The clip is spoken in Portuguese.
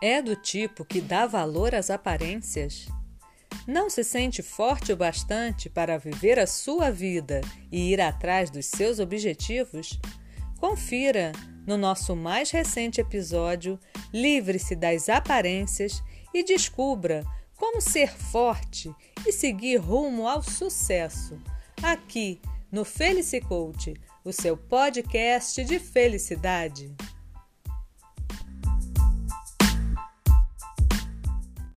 É do tipo que dá valor às aparências? Não se sente forte o bastante para viver a sua vida e ir atrás dos seus objetivos? Confira no nosso mais recente episódio Livre-se das Aparências e descubra como ser forte e seguir rumo ao sucesso. Aqui no Felice Coach, o seu podcast de felicidade.